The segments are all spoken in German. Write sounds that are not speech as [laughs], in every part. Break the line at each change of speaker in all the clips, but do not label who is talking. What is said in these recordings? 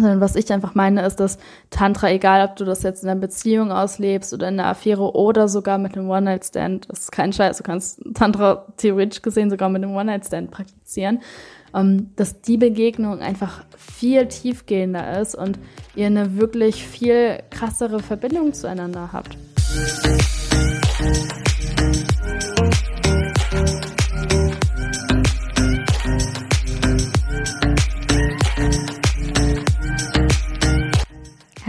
Sondern was ich einfach meine, ist, dass Tantra, egal ob du das jetzt in einer Beziehung auslebst oder in einer Affäre oder sogar mit einem One-Night-Stand, das ist kein Scheiß, du kannst Tantra theoretisch gesehen sogar mit einem One-Night-Stand praktizieren, ähm, dass die Begegnung einfach viel tiefgehender ist und ihr eine wirklich viel krassere Verbindung zueinander habt.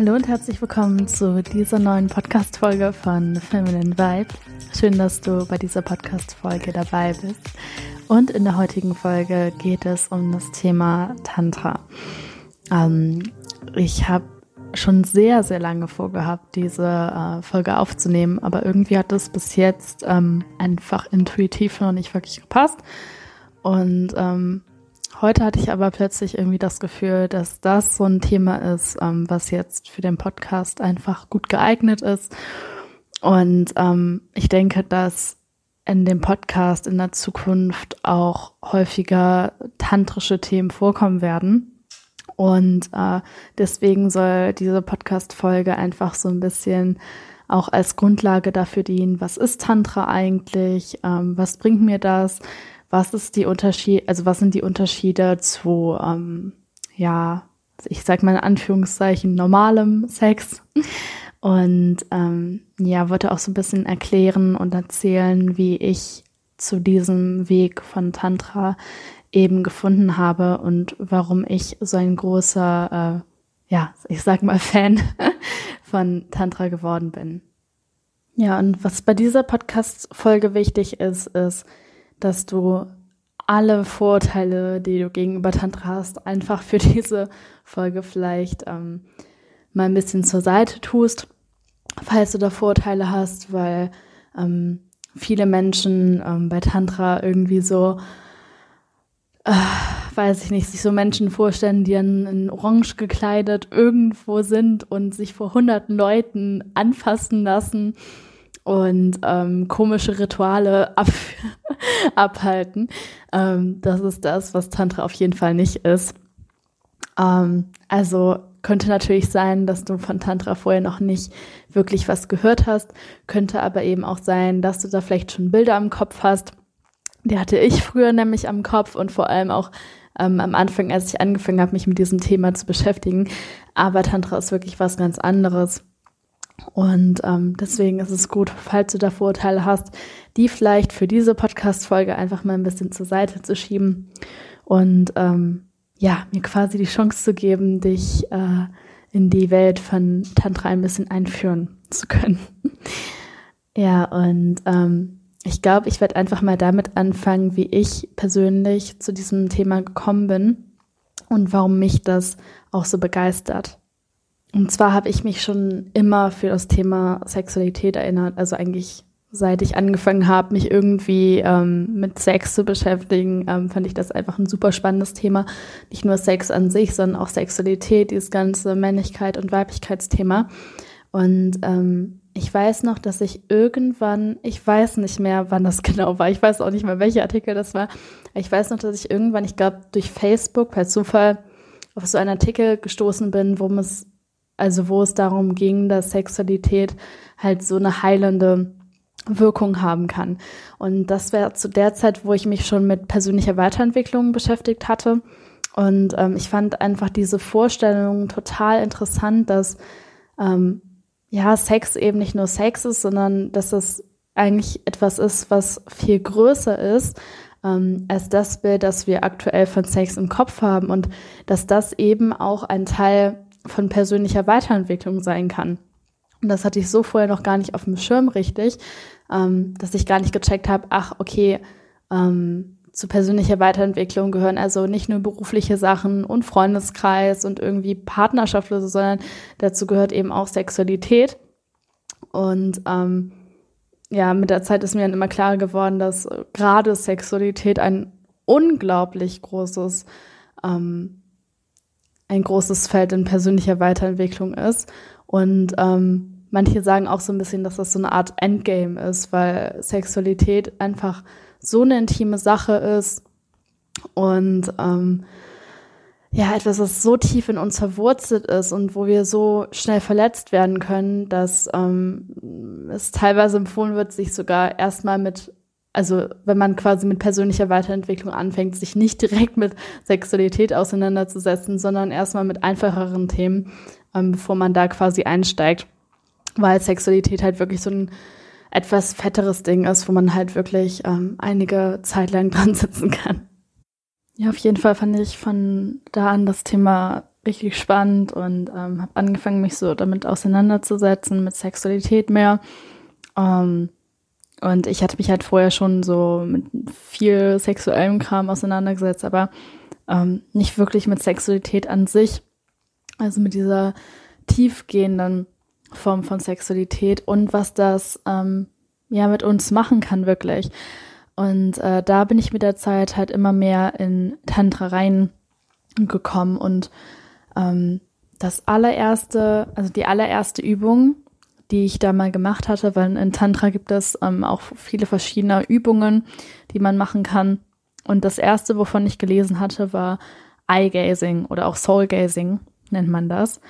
Hallo und herzlich willkommen zu dieser neuen Podcast-Folge von Feminine Vibe. Schön, dass du bei dieser Podcast-Folge dabei bist. Und in der heutigen Folge geht es um das Thema Tantra. Ähm, ich habe schon sehr, sehr lange vorgehabt, diese äh, Folge aufzunehmen, aber irgendwie hat es bis jetzt ähm, einfach intuitiv noch nicht wirklich gepasst. Und ähm, Heute hatte ich aber plötzlich irgendwie das Gefühl, dass das so ein Thema ist, ähm, was jetzt für den Podcast einfach gut geeignet ist. Und ähm, ich denke, dass in dem Podcast in der Zukunft auch häufiger tantrische Themen vorkommen werden. Und äh, deswegen soll diese Podcast-Folge einfach so ein bisschen auch als Grundlage dafür dienen, was ist Tantra eigentlich, ähm, was bringt mir das, was ist die Unterschied, also was sind die Unterschiede zu, ähm, ja, ich sag mal in Anführungszeichen, normalem Sex. Und ähm, ja, wollte auch so ein bisschen erklären und erzählen, wie ich zu diesem Weg von Tantra eben gefunden habe und warum ich so ein großer, äh, ja, ich sag mal Fan [laughs] von Tantra geworden bin. Ja, und was bei dieser Podcast-Folge wichtig ist, ist, dass du alle Vorteile, die du gegenüber Tantra hast, einfach für [laughs] diese Folge vielleicht ähm, mal ein bisschen zur Seite tust, falls du da Vorteile hast, weil ähm, viele Menschen ähm, bei Tantra irgendwie so, äh, weiß ich nicht, sich so Menschen vorstellen, die in, in Orange gekleidet irgendwo sind und sich vor hunderten Leuten anfassen lassen und ähm, komische Rituale ab [laughs] abhalten. Ähm, das ist das, was Tantra auf jeden Fall nicht ist. Ähm, also könnte natürlich sein, dass du von Tantra vorher noch nicht wirklich was gehört hast, könnte aber eben auch sein, dass du da vielleicht schon Bilder im Kopf hast. Die hatte ich früher nämlich am Kopf und vor allem auch ähm, am Anfang, als ich angefangen habe, mich mit diesem Thema zu beschäftigen. Aber Tantra ist wirklich was ganz anderes. Und ähm, deswegen ist es gut, falls du da Vorurteile hast, die vielleicht für diese Podcast-Folge einfach mal ein bisschen zur Seite zu schieben und ähm, ja, mir quasi die Chance zu geben, dich äh, in die Welt von Tantra ein bisschen einführen zu können. [laughs] ja, und ähm, ich glaube, ich werde einfach mal damit anfangen, wie ich persönlich zu diesem Thema gekommen bin und warum mich das auch so begeistert. Und zwar habe ich mich schon immer für das Thema Sexualität erinnert, also eigentlich seit ich angefangen habe, mich irgendwie ähm, mit Sex zu beschäftigen, ähm, fand ich das einfach ein super spannendes Thema. Nicht nur Sex an sich, sondern auch Sexualität, dieses ganze Männlichkeit und Weiblichkeitsthema. Und ähm, ich weiß noch, dass ich irgendwann, ich weiß nicht mehr, wann das [laughs] genau war, ich weiß auch nicht mehr, welcher Artikel das war, ich weiß noch, dass ich irgendwann, ich glaube, durch Facebook per Zufall auf so einen Artikel gestoßen bin, worum es also wo es darum ging, dass Sexualität halt so eine heilende Wirkung haben kann. Und das wäre zu der Zeit, wo ich mich schon mit persönlicher Weiterentwicklung beschäftigt hatte. Und ähm, ich fand einfach diese Vorstellung total interessant, dass ähm, ja Sex eben nicht nur Sex ist, sondern dass es eigentlich etwas ist, was viel größer ist ähm, als das Bild, das wir aktuell von Sex im Kopf haben und dass das eben auch ein Teil von persönlicher Weiterentwicklung sein kann. Und das hatte ich so vorher noch gar nicht auf dem Schirm richtig, ähm, dass ich gar nicht gecheckt habe, ach, okay, ähm, zu persönlicher Weiterentwicklung gehören also nicht nur berufliche Sachen und Freundeskreis und irgendwie Partnerschaft sondern dazu gehört eben auch Sexualität. Und ähm, ja, mit der Zeit ist mir dann immer klarer geworden, dass gerade Sexualität ein unglaublich großes ähm, ein großes Feld in persönlicher Weiterentwicklung ist. Und ähm, manche sagen auch so ein bisschen, dass das so eine Art Endgame ist, weil Sexualität einfach so eine intime Sache ist und ähm, ja, etwas, was so tief in uns verwurzelt ist und wo wir so schnell verletzt werden können, dass ähm, es teilweise empfohlen wird, sich sogar erstmal mit, also wenn man quasi mit persönlicher Weiterentwicklung anfängt, sich nicht direkt mit Sexualität auseinanderzusetzen, sondern erstmal mit einfacheren Themen, ähm, bevor man da quasi einsteigt. Weil Sexualität halt wirklich so ein etwas fetteres Ding ist, wo man halt wirklich ähm, einige Zeit lang [laughs] dran sitzen kann. Ja, auf jeden Fall fand ich von da an das Thema richtig spannend und ähm, habe angefangen, mich so damit auseinanderzusetzen, mit Sexualität mehr. Ähm, und ich hatte mich halt vorher schon so mit viel sexuellem Kram auseinandergesetzt, aber ähm, nicht wirklich mit Sexualität an sich. Also mit dieser tiefgehenden Form von Sexualität und was das ähm, ja mit uns machen kann wirklich. Und äh, da bin ich mit der Zeit halt immer mehr in Tantra reingekommen und ähm, das allererste, also die allererste Übung, die ich da mal gemacht hatte, weil in Tantra gibt es ähm, auch viele verschiedene Übungen, die man machen kann. Und das erste, wovon ich gelesen hatte, war Eye Gazing oder auch Soul Gazing nennt man das.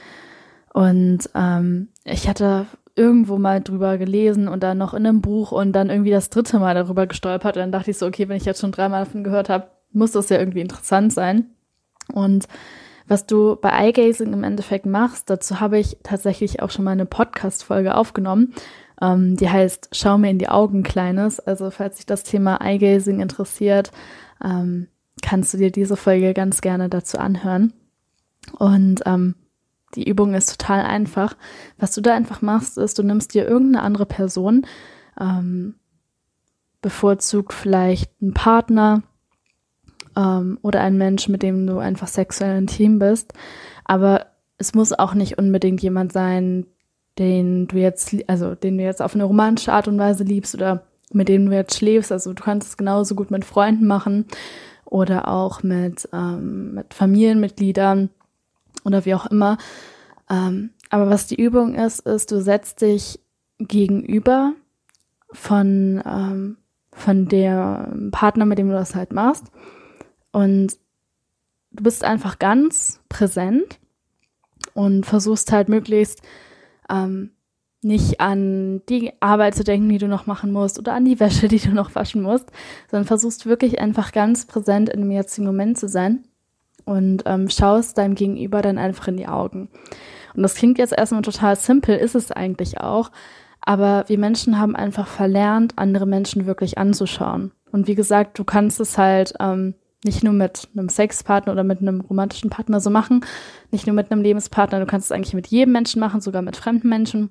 Und ähm, ich hatte irgendwo mal drüber gelesen und dann noch in einem Buch und dann irgendwie das dritte Mal darüber gestolpert. Und dann dachte ich so, okay, wenn ich jetzt schon dreimal davon gehört habe, muss das ja irgendwie interessant sein. Und was du bei Eye Gazing im Endeffekt machst, dazu habe ich tatsächlich auch schon mal eine Podcast-Folge aufgenommen. Ähm, die heißt Schau mir in die Augen, Kleines. Also falls sich das Thema Eye Gazing interessiert, ähm, kannst du dir diese Folge ganz gerne dazu anhören. Und ähm, die Übung ist total einfach. Was du da einfach machst, ist, du nimmst dir irgendeine andere Person, ähm, bevorzugt vielleicht einen Partner ähm, oder einen Menschen, mit dem du einfach sexuell intim bist. Aber es muss auch nicht unbedingt jemand sein, den du jetzt, also den du jetzt auf eine romantische Art und Weise liebst oder mit dem du jetzt schläfst. Also du kannst es genauso gut mit Freunden machen oder auch mit, ähm, mit Familienmitgliedern oder wie auch immer. Ähm, aber was die Übung ist, ist, du setzt dich gegenüber von, ähm, von der Partner, mit dem du das halt machst. Und du bist einfach ganz präsent und versuchst halt möglichst ähm, nicht an die Arbeit zu denken, die du noch machen musst oder an die Wäsche, [laughs] die du noch waschen musst, sondern versuchst wirklich einfach ganz präsent in dem jetzigen Moment zu sein und ähm, schaust deinem Gegenüber dann einfach in die Augen. Und das klingt jetzt erstmal total simpel, ist es eigentlich auch. Aber wir Menschen haben einfach verlernt, andere Menschen wirklich anzuschauen. Und wie gesagt, du kannst es halt ähm, nicht nur mit einem Sexpartner oder mit einem romantischen Partner so machen, nicht nur mit einem Lebenspartner, du kannst es eigentlich mit jedem Menschen machen, sogar mit fremden Menschen.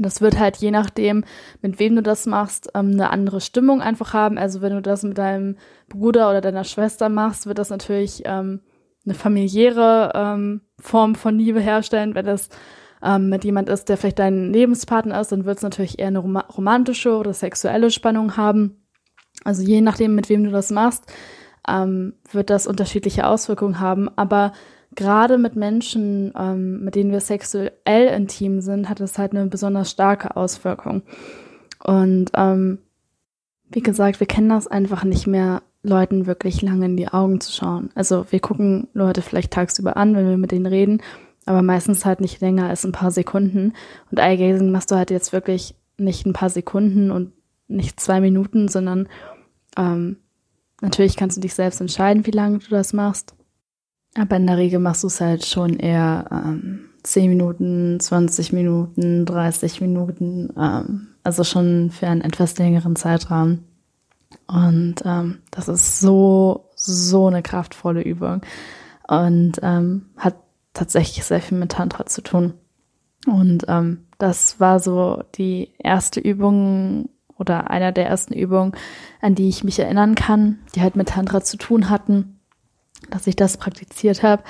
Das wird halt je nachdem, mit wem du das machst, ähm, eine andere Stimmung einfach haben. Also wenn du das mit deinem Bruder oder deiner Schwester machst, wird das natürlich ähm, eine familiäre ähm, Form von Liebe herstellen. Wenn das mit jemand ist, der vielleicht dein Lebenspartner ist, dann wird es natürlich eher eine rom romantische oder sexuelle Spannung haben. Also je nachdem, mit wem du das machst, ähm, wird das unterschiedliche Auswirkungen haben. Aber gerade mit Menschen, ähm, mit denen wir sexuell intim sind, hat es halt eine besonders starke Auswirkung. Und ähm, wie gesagt, wir kennen das einfach nicht mehr Leuten wirklich lange in die Augen zu schauen. Also wir gucken Leute vielleicht tagsüber an, wenn wir mit denen reden, aber meistens halt nicht länger als ein paar Sekunden. Und Eye-Gazing machst du halt jetzt wirklich nicht ein paar Sekunden und nicht zwei Minuten, sondern ähm, natürlich kannst du dich selbst entscheiden, wie lange du das machst. Aber in der Regel machst du es halt schon eher ähm, 10 Minuten, 20 Minuten, 30 Minuten, ähm, also schon für einen etwas längeren Zeitraum. Und ähm, das ist so, so eine kraftvolle Übung und ähm, hat tatsächlich sehr viel mit Tantra zu tun. Und ähm, das war so die erste Übung oder einer der ersten Übungen, an die ich mich erinnern kann, die halt mit Tantra zu tun hatten, dass ich das praktiziert habe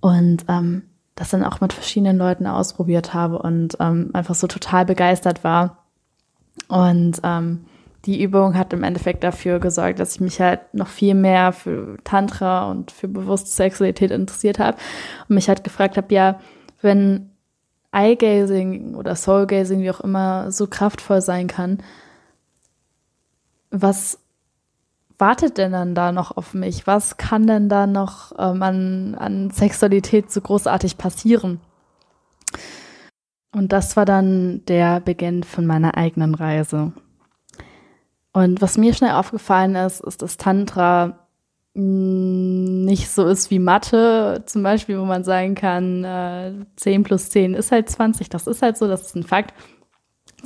und ähm, das dann auch mit verschiedenen Leuten ausprobiert habe und ähm, einfach so total begeistert war. Und ähm, die Übung hat im Endeffekt dafür gesorgt, dass ich mich halt noch viel mehr für Tantra und für bewusste Sexualität interessiert habe und mich halt gefragt habe, ja, wenn Eye-Gazing oder Soul-Gazing, wie auch immer, so kraftvoll sein kann, was, wartet denn dann da noch auf mich? Was kann denn da noch ähm, an, an Sexualität so großartig passieren? Und das war dann der Beginn von meiner eigenen Reise. Und was mir schnell aufgefallen ist, ist, dass Tantra nicht so ist wie Mathe, zum Beispiel, wo man sagen kann, äh, 10 plus 10 ist halt 20, das ist halt so, das ist ein Fakt.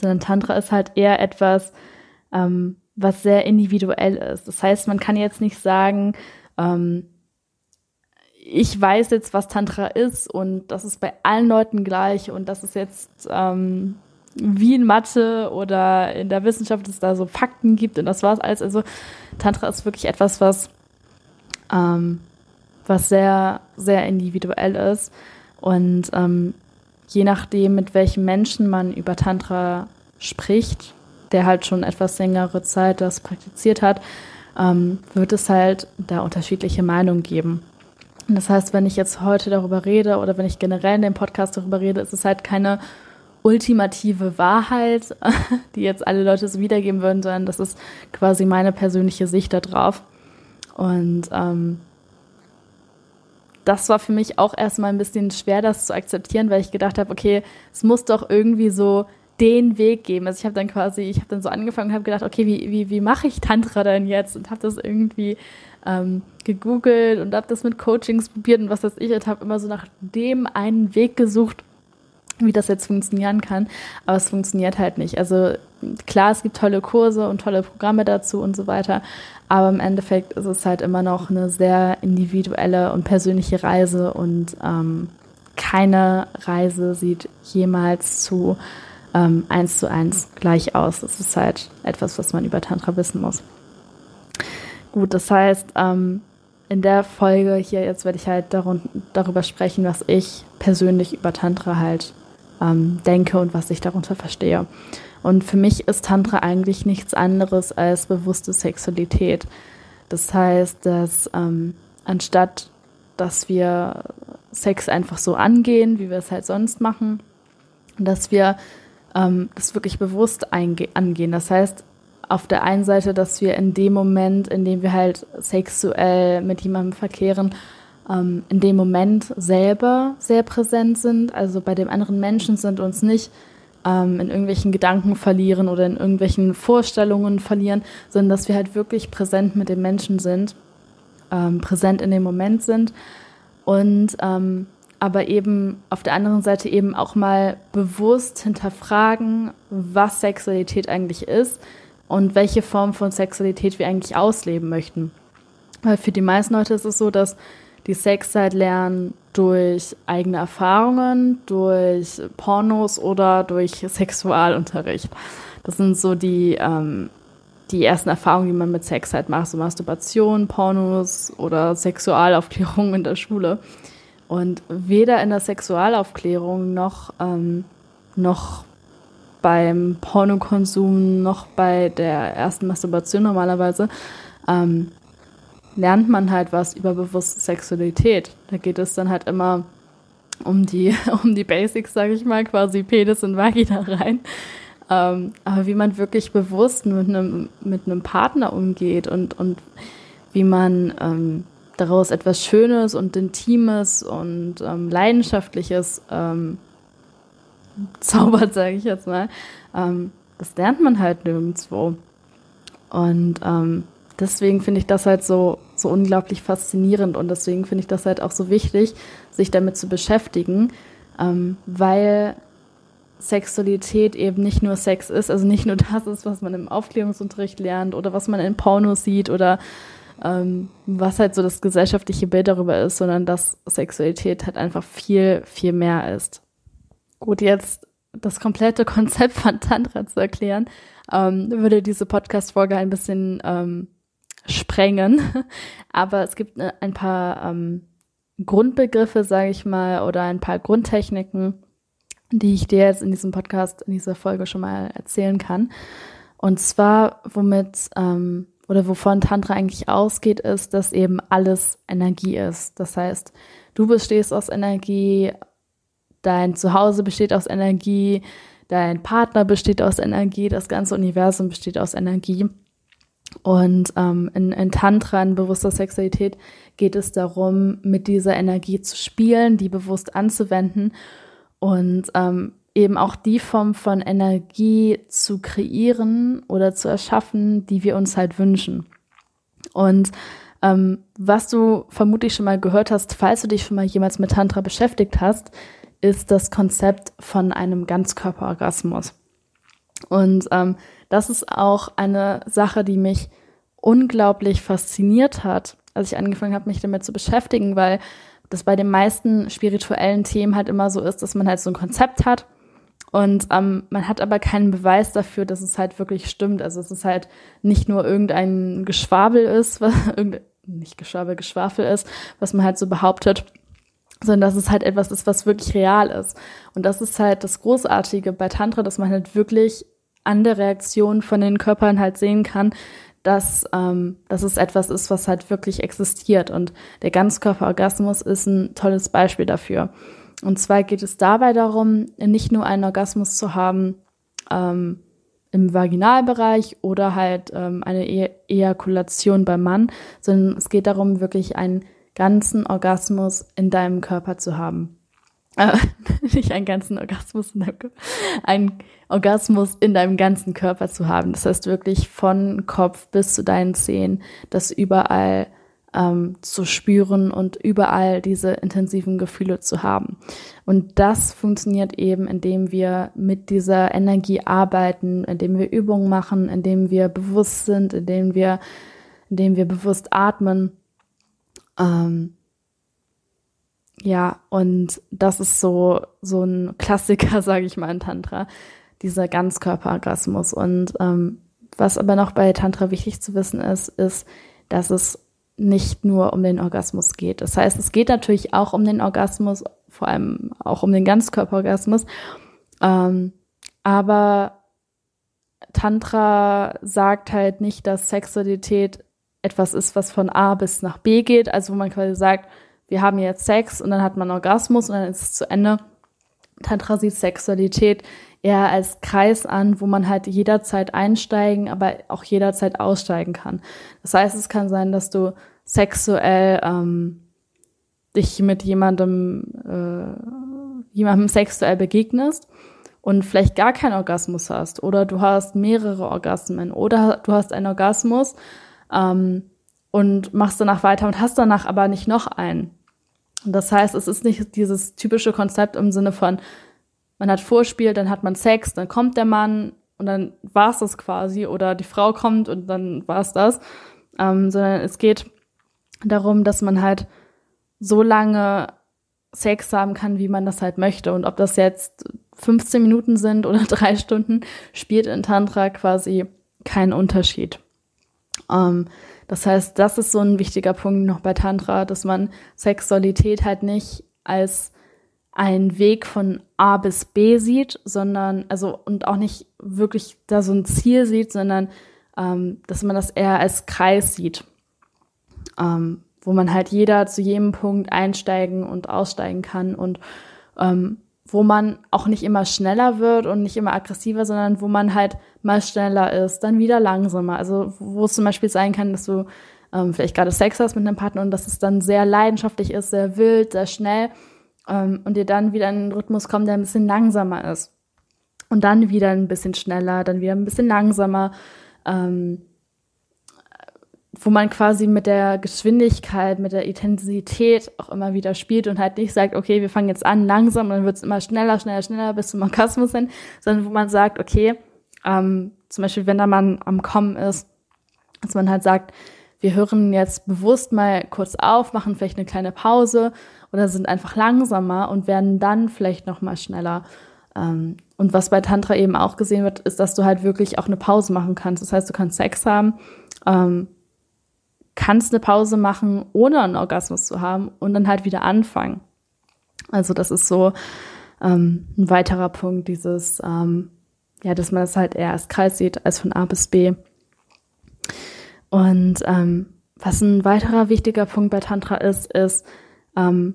Sondern Tantra ist halt eher etwas, ähm, was sehr individuell ist. Das heißt, man kann jetzt nicht sagen, ähm, ich weiß jetzt, was Tantra ist und das ist bei allen Leuten gleich und das ist jetzt ähm, wie in Mathe oder in der Wissenschaft, dass es da so Fakten gibt und das war's alles. Also Tantra ist wirklich etwas, was, ähm, was sehr, sehr individuell ist und ähm, je nachdem, mit welchen Menschen man über Tantra spricht, der halt schon etwas längere Zeit das praktiziert hat, ähm, wird es halt da unterschiedliche Meinungen geben. Das heißt, wenn ich jetzt heute darüber rede oder wenn ich generell in dem Podcast darüber rede, ist es halt keine ultimative Wahrheit, [laughs] die jetzt alle Leute so wiedergeben würden, sondern das ist quasi meine persönliche Sicht darauf. Und ähm, das war für mich auch erstmal ein bisschen schwer, das zu akzeptieren, weil ich gedacht habe, okay, es muss doch irgendwie so den Weg geben. Also ich habe dann quasi, ich habe dann so angefangen und habe gedacht, okay, wie, wie, wie mache ich Tantra denn jetzt? Und habe das irgendwie ähm, gegoogelt und habe das mit Coachings probiert und was weiß ich und habe immer so nach dem einen Weg gesucht, wie das jetzt funktionieren kann. Aber es funktioniert halt nicht. Also klar, es gibt tolle Kurse und tolle Programme dazu und so weiter. Aber im Endeffekt ist es halt immer noch eine sehr individuelle und persönliche Reise und ähm, keine Reise sieht jemals zu ähm, eins zu eins gleich aus. Das ist halt etwas, was man über Tantra wissen muss. Gut, das heißt, ähm, in der Folge hier jetzt werde ich halt darüber sprechen, was ich persönlich über Tantra halt ähm, denke und was ich darunter verstehe. Und für mich ist Tantra eigentlich nichts anderes als bewusste Sexualität. Das heißt, dass ähm, anstatt dass wir Sex einfach so angehen, wie wir es halt sonst machen, dass wir ähm, das wirklich bewusst angehen. Das heißt, auf der einen Seite, dass wir in dem Moment, in dem wir halt sexuell mit jemandem verkehren, ähm, in dem Moment selber sehr präsent sind. Also bei dem anderen Menschen sind uns nicht ähm, in irgendwelchen Gedanken verlieren oder in irgendwelchen Vorstellungen verlieren, sondern dass wir halt wirklich präsent mit dem Menschen sind, ähm, präsent in dem Moment sind und ähm, aber eben auf der anderen Seite eben auch mal bewusst hinterfragen, was Sexualität eigentlich ist und welche Form von Sexualität wir eigentlich ausleben möchten. Weil für die meisten Leute ist es so, dass die Sexzeit lernen durch eigene Erfahrungen, durch Pornos oder durch Sexualunterricht. Das sind so die, ähm, die ersten Erfahrungen, die man mit Sex macht, so Masturbation, Pornos oder Sexualaufklärung in der Schule. Und weder in der Sexualaufklärung noch, ähm, noch beim Pornokonsum noch bei der ersten Masturbation normalerweise ähm, lernt man halt was über bewusste Sexualität. Da geht es dann halt immer um die, [laughs] um die Basics, sage ich mal, quasi Penis und Vagina rein. Ähm, aber wie man wirklich bewusst mit einem, mit einem Partner umgeht und, und wie man ähm, daraus etwas Schönes und Intimes und ähm, Leidenschaftliches ähm, zaubert, [laughs] sage ich jetzt mal, ähm, das lernt man halt nirgendwo. Und ähm, deswegen finde ich das halt so, so unglaublich faszinierend und deswegen finde ich das halt auch so wichtig, sich damit zu beschäftigen, ähm, weil Sexualität eben nicht nur Sex ist, also nicht nur [laughs] das ist, was man im Aufklärungsunterricht lernt oder was man in Pornos sieht oder ähm, was halt so das gesellschaftliche Bild darüber ist, sondern dass Sexualität halt einfach viel, viel mehr ist. Gut, jetzt das komplette [laughs] Konzept von Tantra zu erklären, ähm, würde diese Podcast-Folge ein bisschen ähm, sprengen. [laughs] Aber es gibt äh, ein paar ähm, Grundbegriffe, sage ich mal, oder ein paar Grundtechniken, die ich dir jetzt in diesem Podcast, in dieser Folge schon mal erzählen kann. Und zwar, womit ähm, oder wovon Tantra eigentlich ausgeht, ist, dass eben alles Energie ist. Das heißt, du bestehst aus Energie, dein Zuhause besteht aus Energie, dein Partner besteht aus Energie, das ganze Universum besteht aus Energie. Und ähm, in, in Tantra, in bewusster Sexualität, geht es darum, mit dieser Energie zu spielen, die bewusst anzuwenden und ähm, eben auch die Form von Energie zu kreieren oder zu erschaffen, die wir uns halt wünschen. Und ähm, was du vermutlich schon mal gehört hast, falls du dich schon mal jemals mit Tantra beschäftigt hast, ist das Konzept von einem Ganzkörperorgasmus. Und ähm, das ist auch eine Sache, die mich unglaublich fasziniert hat, als ich angefangen habe, mich damit zu beschäftigen, weil das bei den meisten spirituellen Themen halt immer so ist, dass man halt so ein Konzept hat und ähm, man hat aber keinen Beweis dafür, dass es halt wirklich stimmt. Also es ist halt nicht nur irgendein Geschwabel ist, was [laughs] nicht Geschwabel, Geschwafel ist, was man halt so behauptet, sondern dass es halt etwas ist, was wirklich real ist. Und das ist halt das Großartige bei Tantra, dass man halt wirklich an der Reaktion von den Körpern halt sehen kann, dass, ähm, dass es etwas ist, was halt wirklich existiert. Und der Ganzkörperorgasmus ist ein tolles Beispiel dafür. Und zwar geht es dabei darum, nicht nur einen Orgasmus zu haben ähm, im Vaginalbereich oder halt ähm, eine e Ejakulation beim Mann, sondern es geht darum, wirklich einen ganzen Orgasmus in deinem Körper zu haben. Äh, [laughs] nicht einen ganzen Orgasmus in deinem Körper, einen Orgasmus in deinem ganzen Körper zu haben. Das heißt wirklich von Kopf bis zu deinen Zehen, dass überall ähm, zu spüren und überall diese intensiven Gefühle zu haben. Und das funktioniert eben, indem wir mit dieser Energie arbeiten, indem wir Übungen machen, indem wir bewusst sind, indem wir, indem wir bewusst atmen. Ähm, ja, und das ist so, so ein Klassiker, [laughs] sage ich mal, in Tantra, dieser Ganzkörperorgasmus. Und ähm, was aber noch bei Tantra wichtig zu wissen ist, ist, dass es nicht nur um den Orgasmus geht. Das heißt, es geht natürlich auch um den Orgasmus, vor allem auch um den Ganzkörperorgasmus. Ähm, aber Tantra sagt halt nicht, dass Sexualität etwas ist, was von A bis nach B geht. Also wo man quasi sagt, wir haben jetzt Sex und dann hat man Orgasmus und dann ist es zu Ende. Tantra sieht Sexualität eher als Kreis an, wo man halt jederzeit einsteigen, aber auch jederzeit aussteigen kann. Das heißt, es kann sein, dass du sexuell ähm, dich mit jemandem, äh, jemandem sexuell begegnest und vielleicht gar keinen Orgasmus hast oder du hast mehrere Orgasmen oder du hast einen Orgasmus ähm, und machst danach weiter und hast danach aber nicht noch einen. Das heißt, es ist nicht dieses typische Konzept im Sinne von, man hat Vorspiel, dann hat man Sex, dann kommt der Mann und dann war es das quasi. Oder die Frau kommt und dann war es das, ähm, sondern es geht darum, dass man halt so lange Sex haben kann, wie man das halt möchte. Und ob das jetzt 15 Minuten sind oder [laughs] drei Stunden, spielt in Tantra quasi keinen Unterschied. Ähm, das heißt, das ist so ein wichtiger Punkt noch bei Tantra, dass man Sexualität halt nicht als einen Weg von A bis B sieht, sondern, also, und auch nicht wirklich da so ein Ziel sieht, sondern, ähm, dass man das eher als Kreis sieht, ähm, wo man halt jeder zu jedem Punkt einsteigen und aussteigen kann und ähm, wo man auch nicht immer schneller wird und nicht immer aggressiver, sondern wo man halt mal schneller ist, dann wieder langsamer. Also wo es zum Beispiel sein kann, dass du ähm, vielleicht gerade Sex hast mit einem Partner und dass es dann sehr leidenschaftlich ist, sehr wild, sehr schnell ähm, und dir dann wieder in einen Rhythmus kommt, der ein bisschen langsamer ist. Und dann wieder ein bisschen schneller, dann wieder ein bisschen langsamer, ähm, wo man quasi mit der Geschwindigkeit, mit der Intensität auch immer wieder spielt und halt nicht sagt, okay, wir fangen jetzt an langsam und dann wird es immer schneller, schneller, schneller bis zum Orgasmus hin, sondern wo man sagt, okay, ähm, zum Beispiel, wenn da man am Kommen ist, dass man halt sagt, wir hören jetzt bewusst mal kurz auf, machen vielleicht eine kleine Pause oder sind einfach langsamer und werden dann vielleicht noch mal schneller. Ähm, und was bei Tantra eben auch gesehen wird, ist, dass du halt wirklich auch eine Pause machen kannst. Das heißt, du kannst Sex haben, ähm, kannst eine Pause machen, ohne einen Orgasmus zu haben und dann halt wieder anfangen. Also das ist so ähm, ein weiterer Punkt, dieses, ja, dass man das halt eher als Kreis sieht, als von A bis B. Und was ein weiterer wichtiger Punkt bei Tantra ist, ist, ähm,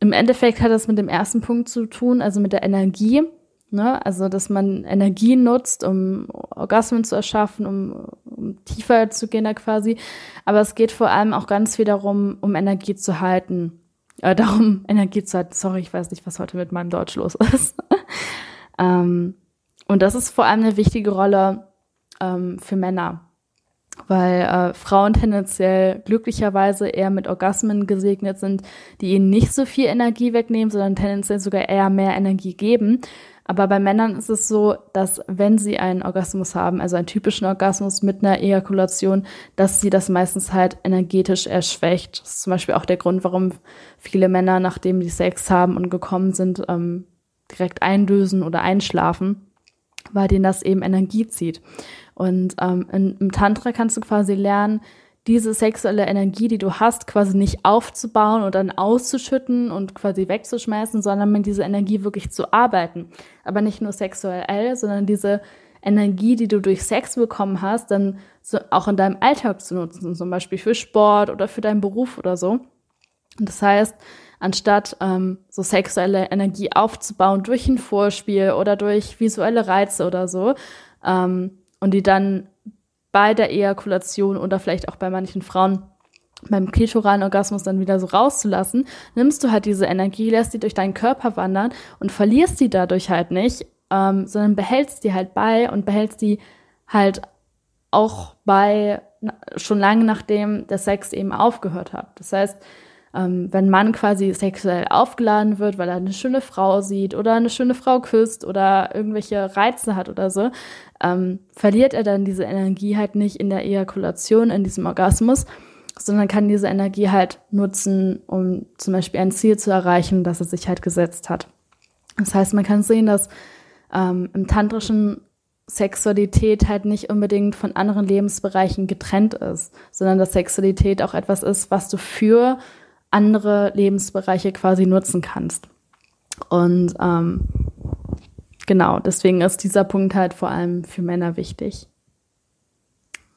im Endeffekt hat das mit dem ersten Punkt zu tun, also mit der Energie, Ne? Also, dass man Energie nutzt, um Orgasmen zu erschaffen, um, um tiefer zu gehen da quasi. Aber es geht vor allem auch ganz viel darum, um Energie zu halten. Äh, darum, [laughs] Energie zu halten. Sorry, ich weiß nicht, was heute mit meinem Deutsch los ist. [laughs] ähm, und das ist vor allem eine wichtige Rolle ähm, für Männer weil äh, Frauen tendenziell glücklicherweise eher mit Orgasmen gesegnet sind, die ihnen nicht so viel Energie wegnehmen, sondern tendenziell sogar eher mehr Energie geben. Aber bei Männern ist es so, dass wenn sie einen Orgasmus haben, also einen typischen Orgasmus mit einer Ejakulation, dass sie das meistens halt energetisch erschwächt. Das ist zum Beispiel auch der Grund, warum viele Männer, nachdem die Sex haben und gekommen sind, ähm, direkt eindösen oder einschlafen, weil denen das eben Energie zieht. Und ähm, im Tantra kannst du quasi lernen, diese sexuelle Energie, die du hast, quasi nicht aufzubauen und dann auszuschütten und quasi wegzuschmeißen, sondern mit dieser Energie wirklich zu arbeiten. Aber nicht nur sexuell, sondern diese Energie, die du durch Sex bekommen hast, dann so auch in deinem Alltag zu nutzen, zum Beispiel für Sport oder für deinen Beruf oder so. Und das heißt, anstatt ähm, so sexuelle Energie aufzubauen durch ein Vorspiel oder durch visuelle Reize oder so, ähm, und die dann bei der Ejakulation oder vielleicht auch bei manchen Frauen beim klitoralen Orgasmus dann wieder so rauszulassen, nimmst du halt diese Energie, lässt sie durch deinen Körper wandern und verlierst die dadurch halt nicht, ähm, sondern behältst die halt bei und behältst die halt auch bei schon lange nachdem der Sex eben aufgehört hat. Das heißt, ähm, wenn man quasi sexuell aufgeladen wird, weil er eine schöne Frau sieht oder eine schöne Frau küsst oder irgendwelche Reize hat oder so, ähm, verliert er dann diese Energie halt nicht in der Ejakulation, in diesem Orgasmus, sondern kann diese Energie halt nutzen, um zum Beispiel ein Ziel zu erreichen, das er sich halt gesetzt hat. Das heißt, man kann sehen, dass ähm, im tantrischen Sexualität halt nicht unbedingt von anderen Lebensbereichen getrennt ist, sondern dass Sexualität auch etwas ist, was du für andere Lebensbereiche quasi nutzen kannst. Und ähm, genau, deswegen ist dieser Punkt halt vor allem für Männer wichtig.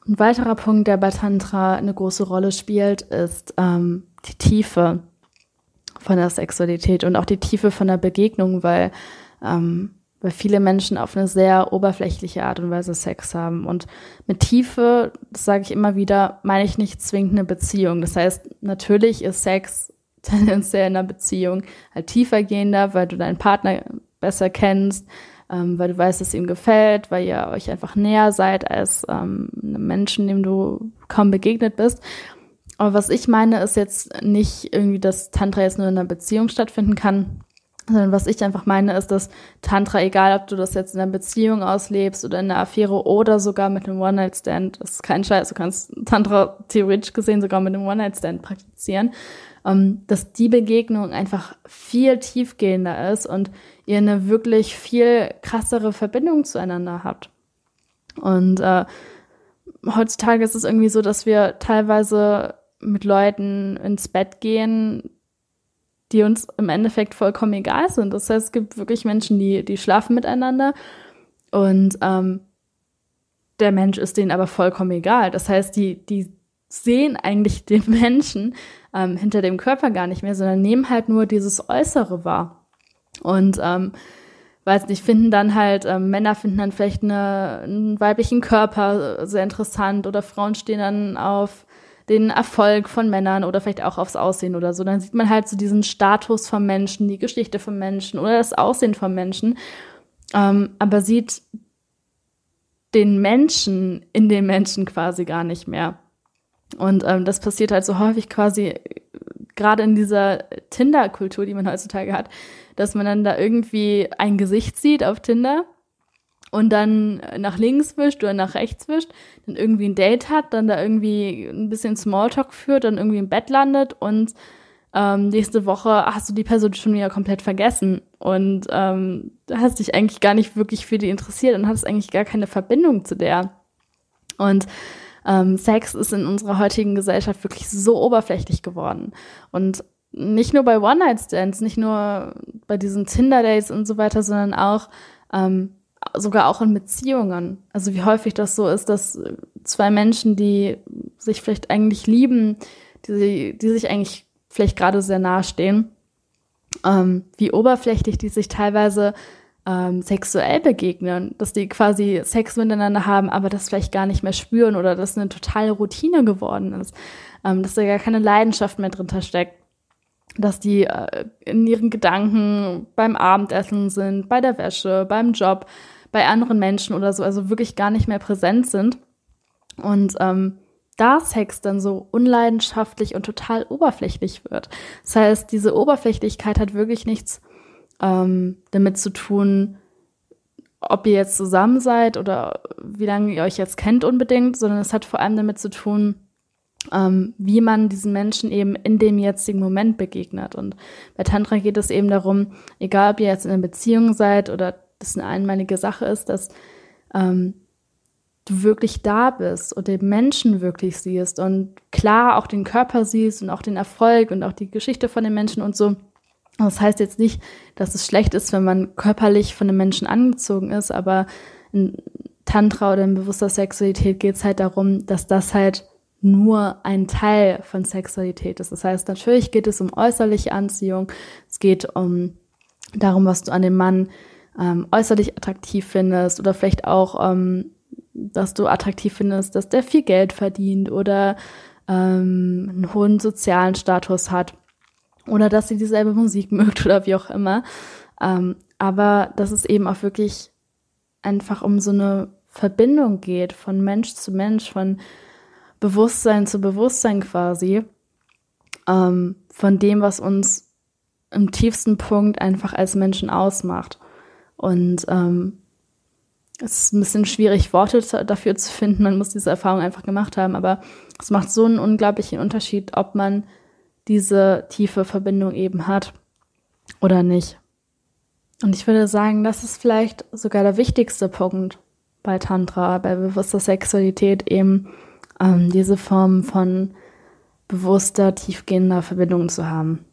Ein weiterer Punkt, der bei Tantra eine große Rolle spielt, ist ähm, die Tiefe von der Sexualität und auch die Tiefe von der Begegnung, weil ähm, weil viele Menschen auf eine sehr oberflächliche Art und Weise Sex haben. Und mit Tiefe, das sage ich immer wieder, meine ich nicht zwingend eine Beziehung. Das heißt, natürlich ist Sex [laughs] tendenziell in einer Beziehung halt tiefer gehender, weil du deinen Partner besser kennst, ähm, weil du weißt, dass ihm gefällt, weil ihr euch einfach näher seid als ähm, einem Menschen, dem du kaum begegnet bist. Aber was ich meine, ist jetzt nicht irgendwie, dass Tantra jetzt nur in einer Beziehung stattfinden kann, sondern was ich einfach meine, ist, dass Tantra, egal ob du das jetzt in einer Beziehung auslebst oder in einer Affäre oder sogar mit einem One-Night-Stand, das ist kein Scheiß, du kannst Tantra theoretisch gesehen sogar mit einem One-Night-Stand praktizieren, ähm, dass die Begegnung einfach viel tiefgehender ist und ihr eine wirklich viel krassere Verbindung zueinander habt. Und äh, heutzutage ist es irgendwie so, dass wir teilweise mit Leuten ins Bett gehen, die uns im Endeffekt vollkommen egal sind. Das heißt, es gibt wirklich Menschen, die, die schlafen miteinander und ähm, der Mensch ist denen aber vollkommen egal. Das heißt, die, die sehen eigentlich [laughs] den Menschen ähm, hinter dem Körper gar nicht mehr, sondern nehmen halt nur dieses Äußere wahr. Und ähm, weiß nicht, finden dann halt, ähm, Männer finden dann vielleicht eine, einen weiblichen Körper sehr interessant oder Frauen stehen dann auf den Erfolg von Männern oder vielleicht auch aufs Aussehen oder so. Dann sieht man halt so diesen Status vom Menschen, die Geschichte vom Menschen oder das Aussehen vom Menschen. Ähm, aber sieht den Menschen in den Menschen quasi gar nicht mehr. Und ähm, das passiert halt so häufig quasi gerade in dieser Tinder-Kultur, die man heutzutage hat, dass man dann da irgendwie ein Gesicht sieht auf Tinder und dann nach links wischt oder nach rechts wischt, dann irgendwie ein Date hat, dann da irgendwie ein bisschen Smalltalk führt, dann irgendwie im Bett landet und ähm, nächste Woche hast du die Person schon wieder komplett vergessen und ähm, hast dich eigentlich gar nicht wirklich für die interessiert und hast eigentlich gar keine Verbindung zu der. Und ähm, Sex ist in unserer heutigen Gesellschaft wirklich so oberflächlich geworden. Und nicht nur bei One-Night-Stands, nicht nur bei diesen Tinder-Dates und so weiter, sondern auch ähm, sogar auch in Beziehungen. Also wie häufig das so ist, dass zwei Menschen, die sich vielleicht eigentlich lieben, die, die sich eigentlich vielleicht gerade sehr nahe stehen, ähm, wie oberflächlich die sich teilweise ähm, sexuell begegnen, dass die quasi Sex miteinander haben, aber das vielleicht gar nicht mehr spüren oder dass eine totale Routine geworden ist, ähm, dass da gar keine Leidenschaft mehr drin steckt, dass die äh, in ihren Gedanken beim Abendessen sind, bei der Wäsche, beim Job, bei anderen Menschen oder so, also wirklich gar nicht mehr präsent sind. Und ähm, da Sex dann so unleidenschaftlich und total oberflächlich wird. Das heißt, diese Oberflächlichkeit hat wirklich nichts ähm, damit zu tun, ob ihr jetzt zusammen seid oder wie lange ihr euch jetzt kennt unbedingt, sondern es hat vor allem damit zu tun, ähm, wie man diesen Menschen eben in dem jetzigen Moment begegnet. Und bei Tantra geht es eben darum, egal ob ihr jetzt in einer Beziehung seid oder das eine einmalige Sache ist, dass ähm, du wirklich da bist und den Menschen wirklich siehst und klar auch den Körper siehst und auch den Erfolg und auch die Geschichte von den Menschen und so. Das heißt jetzt nicht, dass es schlecht ist, wenn man körperlich von einem Menschen angezogen ist, aber in Tantra oder in bewusster Sexualität geht es halt darum, dass das halt nur ein Teil von Sexualität ist. Das heißt, natürlich geht es um äußerliche Anziehung, es geht um darum, was du an dem Mann ähm, äußerlich attraktiv findest oder vielleicht auch, ähm, dass du attraktiv findest, dass der viel Geld verdient oder ähm, einen hohen sozialen Status hat oder dass sie dieselbe Musik mögt oder wie auch immer. Ähm, aber dass es eben auch wirklich einfach um so eine Verbindung geht von Mensch zu Mensch, von Bewusstsein zu Bewusstsein quasi, ähm, von dem, was uns im tiefsten Punkt einfach als Menschen ausmacht. Und ähm, es ist ein bisschen schwierig, Worte dafür zu finden. Man muss diese Erfahrung einfach gemacht haben. Aber es macht so einen unglaublichen Unterschied, ob man diese tiefe Verbindung eben hat oder nicht. Und ich würde sagen, das ist vielleicht sogar der wichtigste Punkt bei Tantra, bei bewusster Sexualität, eben ähm, diese Form von bewusster, tiefgehender Verbindung zu haben.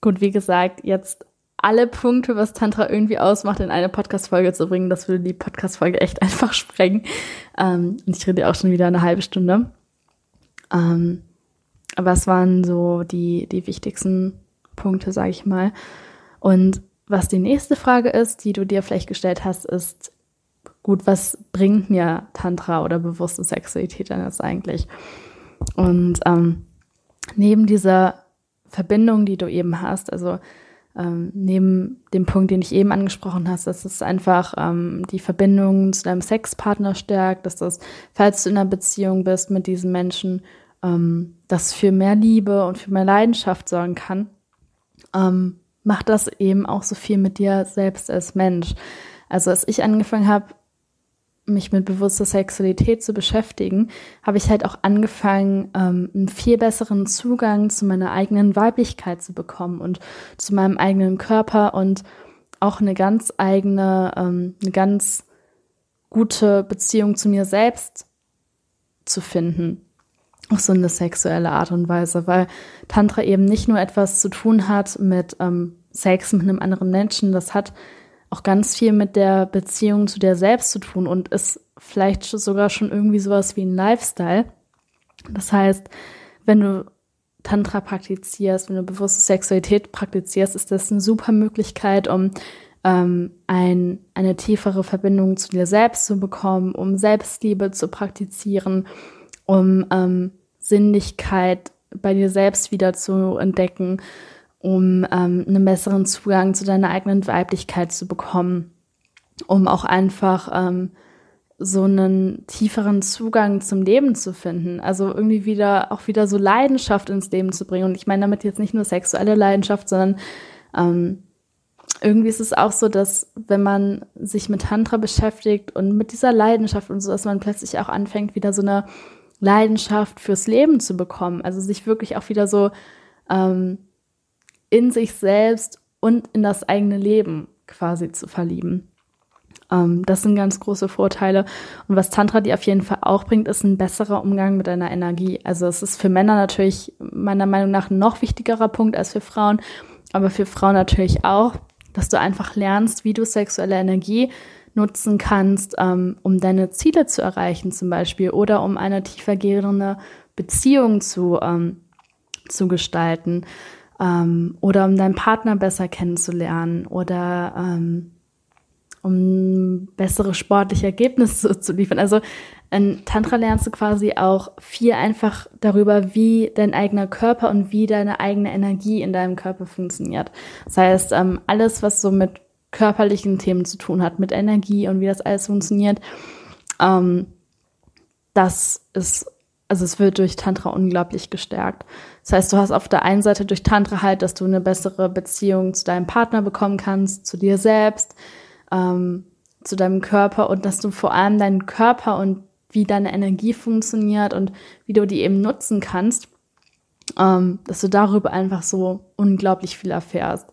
Gut, wie gesagt, jetzt alle Punkte, was Tantra irgendwie ausmacht, in eine Podcast-Folge zu bringen, das würde die Podcast-Folge echt [laughs] einfach sprengen. Ähm, und ich rede auch schon wieder eine halbe Stunde. Ähm, was waren so die, die wichtigsten Punkte, sage ich mal. Und was die nächste Frage ist, die du dir vielleicht gestellt hast, ist, gut, was bringt mir Tantra oder bewusste Sexualität denn jetzt eigentlich? Und ähm, neben dieser Verbindung, die du eben hast, also ähm, neben dem Punkt, den ich eben angesprochen hast, dass es einfach ähm, die Verbindung zu deinem Sexpartner stärkt, dass das, falls du in einer Beziehung bist mit diesen Menschen, ähm, das für mehr Liebe und für mehr Leidenschaft sorgen kann, ähm, macht das eben auch so viel mit dir selbst als Mensch. Also als ich angefangen habe, mich mit bewusster Sexualität zu beschäftigen, habe ich halt auch angefangen, ähm, einen viel besseren Zugang zu meiner eigenen Weiblichkeit zu bekommen und zu meinem eigenen Körper und auch eine ganz eigene, ähm, eine ganz gute Beziehung zu mir selbst zu finden. Auf so eine sexuelle Art und Weise, weil Tantra eben nicht nur etwas zu tun hat mit ähm, Sex mit einem anderen Menschen, das hat auch ganz viel mit der Beziehung zu dir selbst zu tun und ist vielleicht sogar schon irgendwie sowas wie ein Lifestyle. Das heißt, wenn du Tantra praktizierst, wenn du bewusste Sexualität praktizierst, ist das eine super Möglichkeit, um ähm, ein, eine tiefere Verbindung zu dir selbst zu bekommen, um Selbstliebe zu praktizieren, um ähm, Sinnlichkeit bei dir selbst wieder zu entdecken, um ähm, einen besseren Zugang zu deiner eigenen Weiblichkeit zu bekommen, um auch einfach ähm, so einen tieferen Zugang zum Leben zu finden. Also irgendwie wieder auch wieder so Leidenschaft ins Leben zu bringen. Und ich meine damit jetzt nicht nur sexuelle Leidenschaft, sondern ähm, irgendwie ist es auch so, dass wenn man sich mit Tantra beschäftigt und mit dieser Leidenschaft und so, dass man plötzlich auch anfängt, wieder so eine Leidenschaft fürs Leben zu bekommen. Also sich wirklich auch wieder so ähm, in sich selbst und in das eigene Leben quasi zu verlieben. Ähm, das sind ganz große Vorteile. Und was Tantra dir auf jeden Fall auch bringt, ist ein besserer Umgang mit deiner Energie. Also es ist für Männer natürlich meiner Meinung nach ein noch wichtigerer Punkt als für Frauen, aber für Frauen natürlich auch, dass du einfach lernst, wie du sexuelle Energie nutzen kannst, ähm, um deine Ziele zu erreichen zum Beispiel oder um eine tiefergehende Beziehung zu, ähm, zu gestalten. Ähm, oder um deinen Partner besser kennenzulernen oder ähm, um bessere sportliche Ergebnisse [laughs] zu liefern. Also in Tantra lernst du quasi auch viel einfach darüber, wie dein eigener Körper und wie deine eigene Energie in deinem Körper funktioniert. Das heißt, ähm, alles, was so mit körperlichen Themen zu tun hat, mit Energie und wie das alles funktioniert, ähm, das ist, also es wird durch Tantra unglaublich gestärkt. Das heißt, du hast auf der einen Seite durch Tantra halt, dass du eine bessere Beziehung zu deinem Partner bekommen kannst, zu dir selbst, ähm, zu deinem Körper und dass du vor allem deinen Körper und wie deine Energie funktioniert und wie du die eben nutzen kannst, ähm, dass du darüber einfach so unglaublich viel erfährst.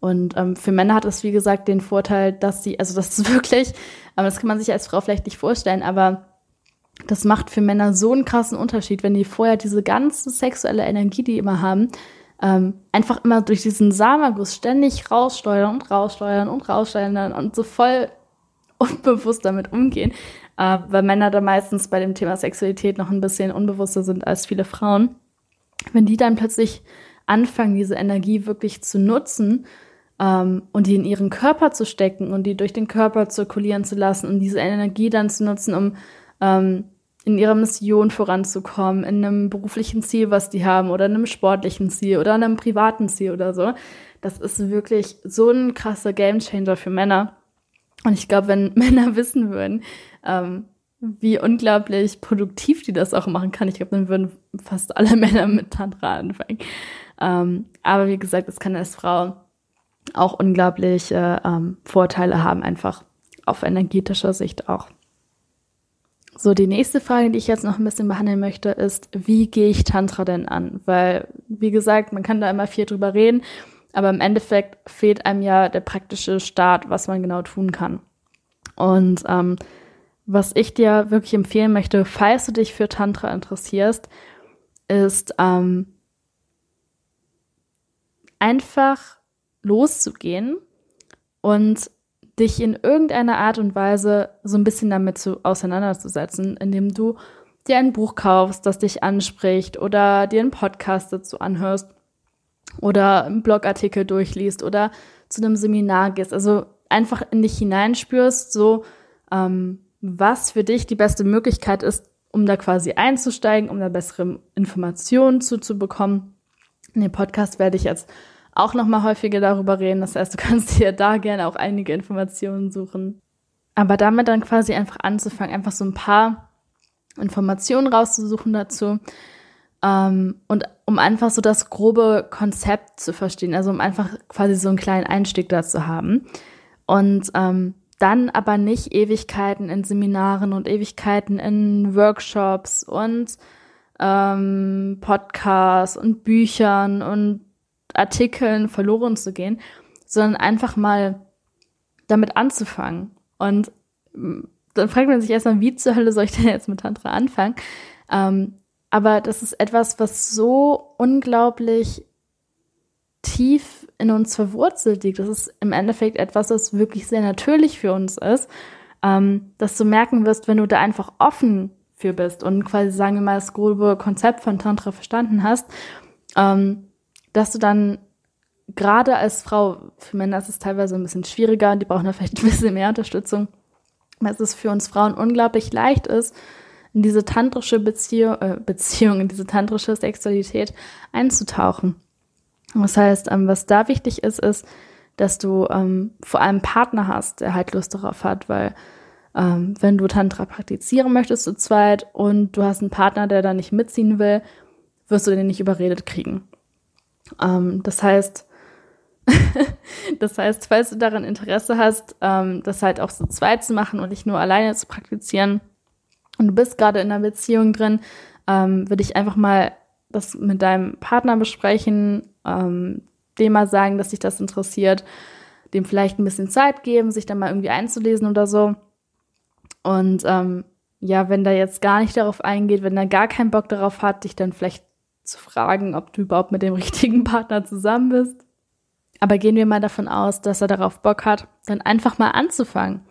Und ähm, für Männer hat es, wie gesagt, den Vorteil, dass sie, also das ist [laughs] wirklich, aber das kann man sich als Frau vielleicht nicht vorstellen, aber das macht für Männer so einen krassen Unterschied, wenn die vorher diese ganze sexuelle Energie, die immer haben, ähm, einfach immer durch diesen Samaguss ständig raussteuern und raussteuern und raussteuern und so voll [laughs] unbewusst damit umgehen, äh, weil Männer da meistens bei dem Thema Sexualität noch ein bisschen unbewusster sind als viele Frauen. Wenn die dann plötzlich anfangen, diese Energie wirklich zu nutzen ähm, und die in ihren Körper zu stecken und die durch den Körper zirkulieren zu lassen und diese Energie dann zu nutzen, um ähm, in ihrer Mission voranzukommen, in einem beruflichen Ziel, was die haben, oder einem sportlichen Ziel oder einem privaten Ziel oder so. Das ist wirklich so ein krasser Gamechanger für Männer. Und ich glaube, wenn [laughs] Männer wissen würden, ähm, wie unglaublich produktiv die das auch machen kann, ich glaube, dann würden fast alle [laughs] Männer mit Tantra anfangen. Ähm, aber wie gesagt, es kann als Frau auch unglaubliche ähm, Vorteile haben, einfach auf energetischer Sicht auch. So, die nächste Frage, die ich jetzt noch ein bisschen behandeln möchte, ist, wie gehe ich Tantra denn an? Weil, wie gesagt, man kann da immer viel drüber reden, aber im Endeffekt fehlt einem ja der praktische Start, was man genau tun kann. Und ähm, was ich dir wirklich empfehlen möchte, falls du dich für Tantra interessierst, ist ähm, einfach loszugehen und dich in irgendeiner Art und Weise so ein bisschen damit zu, auseinanderzusetzen, indem du dir ein Buch kaufst, das dich anspricht oder dir einen Podcast dazu anhörst oder einen Blogartikel durchliest oder zu einem Seminar gehst. Also einfach in dich hineinspürst, so ähm, was für dich die beste Möglichkeit ist, um da quasi einzusteigen, um da bessere Informationen zuzubekommen. In dem Podcast werde ich jetzt auch noch mal häufiger darüber reden. Das heißt, du [laughs] kannst dir da gerne auch einige Informationen suchen. Aber damit dann quasi einfach anzufangen, einfach so ein paar Informationen rauszusuchen dazu. Ähm, und um einfach so das grobe Konzept zu verstehen, also um einfach quasi so einen kleinen Einstieg dazu haben. Und ähm, dann aber nicht Ewigkeiten in Seminaren und Ewigkeiten in Workshops und ähm, Podcasts und Büchern und Artikeln verloren zu gehen, sondern einfach mal damit anzufangen. Und mm, dann fragt man sich erstmal, wie zur Hölle soll ich denn jetzt mit Tantra anfangen? Ähm, aber das ist etwas, was so unglaublich tief in uns verwurzelt liegt. Das ist im Endeffekt etwas, was wirklich sehr natürlich für uns ist, ähm, dass du merken wirst, wenn du da einfach offen für bist und quasi, sagen wir mal, das grobe Konzept von Tantra verstanden hast, ähm, dass du dann gerade als Frau, für Männer ist es teilweise ein bisschen schwieriger, die brauchen da vielleicht ein bisschen mehr Unterstützung, weil es für uns Frauen unglaublich leicht ist, in diese tantrische Beziehung, äh, Beziehung, in diese tantrische Sexualität einzutauchen. Das heißt, ähm, was da wichtig ist, ist, dass du ähm, vor allem Partner hast, der halt Lust darauf hat, weil ähm, wenn du Tantra praktizieren möchtest zu zweit und du hast einen Partner, der da nicht mitziehen will, wirst du den nicht überredet kriegen. Ähm, das heißt, [laughs] das heißt, falls du daran Interesse hast, ähm, das halt auch so zweit zu machen und nicht nur alleine zu praktizieren und du bist gerade in einer Beziehung drin, ähm, würde ich einfach mal das mit deinem Partner besprechen, ähm, dem mal sagen, dass dich das interessiert, dem vielleicht ein bisschen Zeit geben, sich dann mal irgendwie einzulesen oder so. Und ähm, ja, wenn der jetzt gar nicht darauf eingeht, wenn er gar keinen Bock darauf hat, dich dann vielleicht zu fragen, ob du überhaupt mit dem [laughs] richtigen Partner zusammen bist. Aber gehen wir mal davon aus, dass er darauf Bock hat, dann einfach mal anzufangen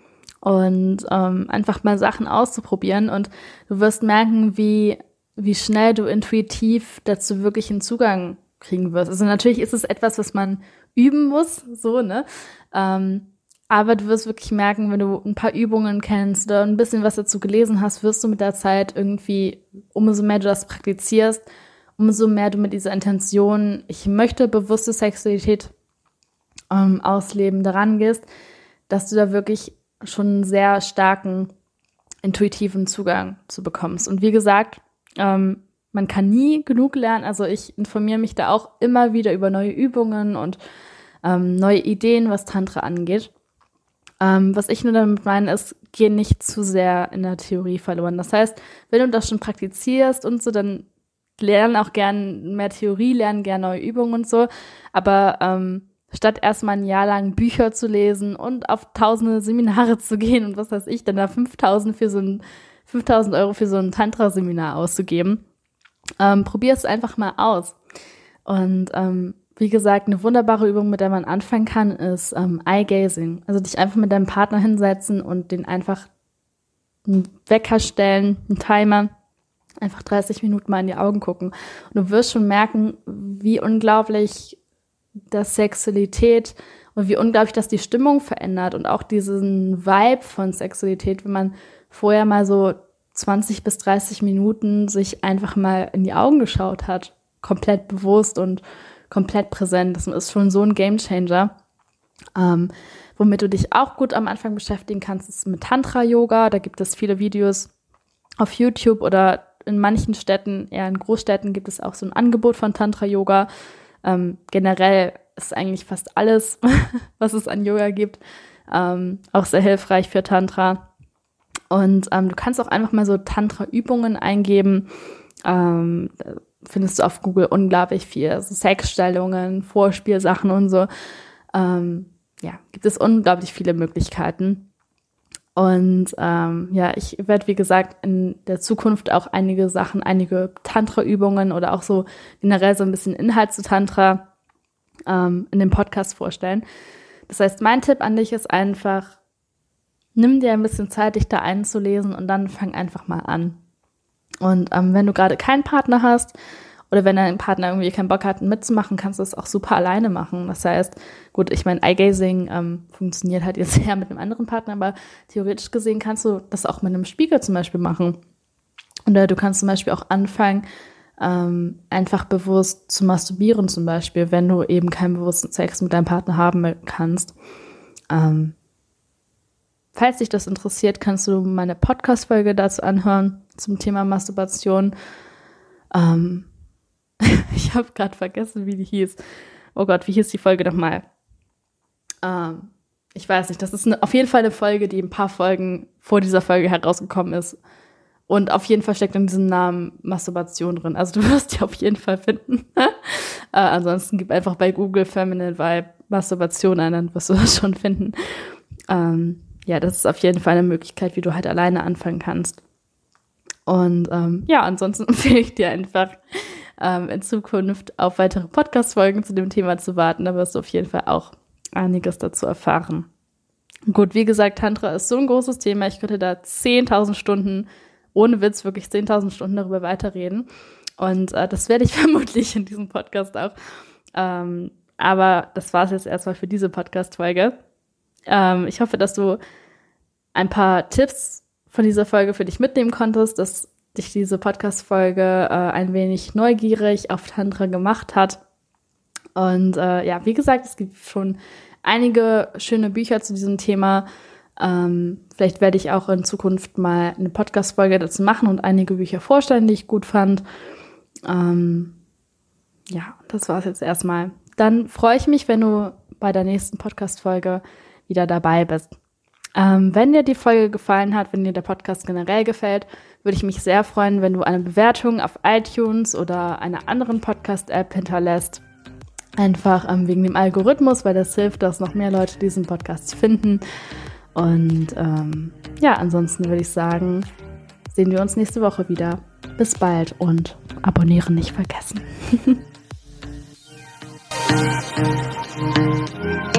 und ähm, einfach mal Sachen auszuprobieren. Und du wirst merken, wie, wie schnell du intuitiv dazu wirklich einen Zugang kriegen wirst. Also natürlich ist es etwas, was man üben muss, so, ne? Ähm, aber du wirst wirklich merken, wenn du ein paar Übungen kennst oder ein bisschen was dazu gelesen hast, wirst du mit der Zeit irgendwie, umso mehr du das praktizierst, umso mehr du mit dieser Intention, ich möchte bewusste Sexualität ähm, ausleben, daran gehst, dass du da wirklich schon einen sehr starken intuitiven Zugang zu bekommst. Und wie gesagt, ähm, man kann nie genug lernen. Also ich informiere mich da auch immer wieder über neue Übungen und ähm, neue Ideen, was Tantra angeht. Ähm, was ich nur damit meine, ist, geh nicht zu sehr in der Theorie verloren. Das heißt, wenn du das schon praktizierst und so, dann lernen auch gern mehr Theorie, lernen gern neue Übungen und so. Aber ähm, statt erstmal ein Jahr lang Bücher zu lesen und auf tausende Seminare [laughs] zu gehen und was weiß ich, dann da 5000 für so ein 5000 Euro für so ein Tantra-Seminar auszugeben. Ähm, Probier es einfach mal aus. Und ähm, wie gesagt, eine wunderbare Übung, mit der man anfangen kann, ist ähm, Eye-Gazing. Also dich einfach mit deinem Partner hinsetzen und den einfach einen Wecker stellen, einen Timer, einfach 30 Minuten mal in die Augen gucken. Und du wirst schon merken, wie unglaublich das Sexualität und wie unglaublich das die Stimmung verändert und auch diesen Vibe von Sexualität, wenn man vorher mal so 20 bis 30 Minuten sich einfach mal in die Augen geschaut hat, komplett bewusst und komplett präsent. Das ist schon so ein Gamechanger. Ähm, womit du dich auch gut am Anfang beschäftigen kannst, ist mit Tantra-Yoga. Da gibt es viele Videos auf YouTube oder in manchen Städten, eher in Großstädten, gibt es auch so ein Angebot von Tantra-Yoga. Ähm, generell ist eigentlich fast alles, [laughs] was es an Yoga gibt, ähm, auch sehr hilfreich für Tantra. Und ähm, du kannst auch einfach mal so Tantra-Übungen eingeben. Ähm, findest du auf Google unglaublich viel. Also Sexstellungen, Vorspielsachen und so. Ähm, ja, gibt es unglaublich viele Möglichkeiten. Und ähm, ja, ich werde, wie gesagt, in der Zukunft auch einige Sachen, einige Tantra-Übungen oder auch so generell so ein bisschen Inhalt zu Tantra ähm, in dem Podcast vorstellen. Das heißt, mein Tipp an dich ist einfach, nimm dir ein bisschen Zeit, dich da einzulesen und dann fang einfach mal an. Und ähm, wenn du gerade keinen Partner hast oder wenn dein Partner irgendwie keinen Bock hat, mitzumachen, kannst du es auch super alleine machen. Das heißt, gut, ich meine, Eye-Gazing ähm, funktioniert halt jetzt [laughs] eher mit einem anderen Partner, aber theoretisch gesehen kannst du das auch mit einem Spiegel zum Beispiel machen. Oder du kannst zum Beispiel auch anfangen, ähm, einfach bewusst zu masturbieren zum Beispiel, wenn du eben keinen bewussten Sex mit deinem Partner haben kannst. Ähm, falls dich das interessiert, kannst du meine Podcast-Folge dazu anhören zum Thema Masturbation. Ähm, ich habe gerade vergessen, wie die hieß. Oh Gott, wie hieß die Folge nochmal? Ähm, ich weiß nicht, das ist eine, auf jeden Fall eine Folge, die ein paar Folgen vor dieser Folge herausgekommen ist. Und auf jeden Fall steckt in diesem Namen Masturbation drin. Also du [laughs] wirst die auf jeden Fall finden. [laughs] äh, ansonsten gib einfach bei Google Feminine Vibe Masturbation ein, dann wirst du das schon finden. Ähm, ja, das ist auf jeden Fall eine Möglichkeit, wie du halt alleine anfangen kannst. Und ähm, ja, ansonsten [laughs] empfehle ich dir einfach ähm, in Zukunft auf weitere Podcast-Folgen zu dem Thema zu warten. Da wirst du auf jeden Fall auch einiges dazu erfahren. Gut, wie gesagt, Tantra ist so ein großes Thema. Ich könnte da 10.000 Stunden, ohne Witz, wirklich 10.000 Stunden darüber weiterreden. Und äh, das werde ich [laughs] vermutlich in diesem Podcast auch. Ähm, aber das war es jetzt erstmal für diese Podcast-Folge. Ähm, ich hoffe, dass du ein paar Tipps von dieser Folge für dich mitnehmen konntest, dass dich diese Podcast-Folge äh, ein wenig neugierig auf Tantra gemacht hat. Und äh, ja, wie gesagt, es gibt schon einige schöne Bücher zu diesem Thema. Ähm, vielleicht werde ich auch in Zukunft mal eine Podcast-Folge dazu machen und einige Bücher vorstellen, die ich gut fand. Ähm, ja, das war es jetzt erstmal. Dann freue ich mich, wenn du bei der nächsten Podcast-Folge wieder dabei bist. Ähm, wenn dir die Folge gefallen hat, wenn dir der Podcast generell gefällt, würde ich mich sehr freuen, wenn du eine Bewertung auf iTunes oder einer anderen Podcast-App hinterlässt. Einfach ähm, wegen dem Algorithmus, weil das hilft, dass noch mehr Leute diesen Podcast finden. Und ähm, ja, ansonsten würde ich sagen, sehen wir uns nächste Woche wieder. Bis bald und abonnieren nicht vergessen. [laughs]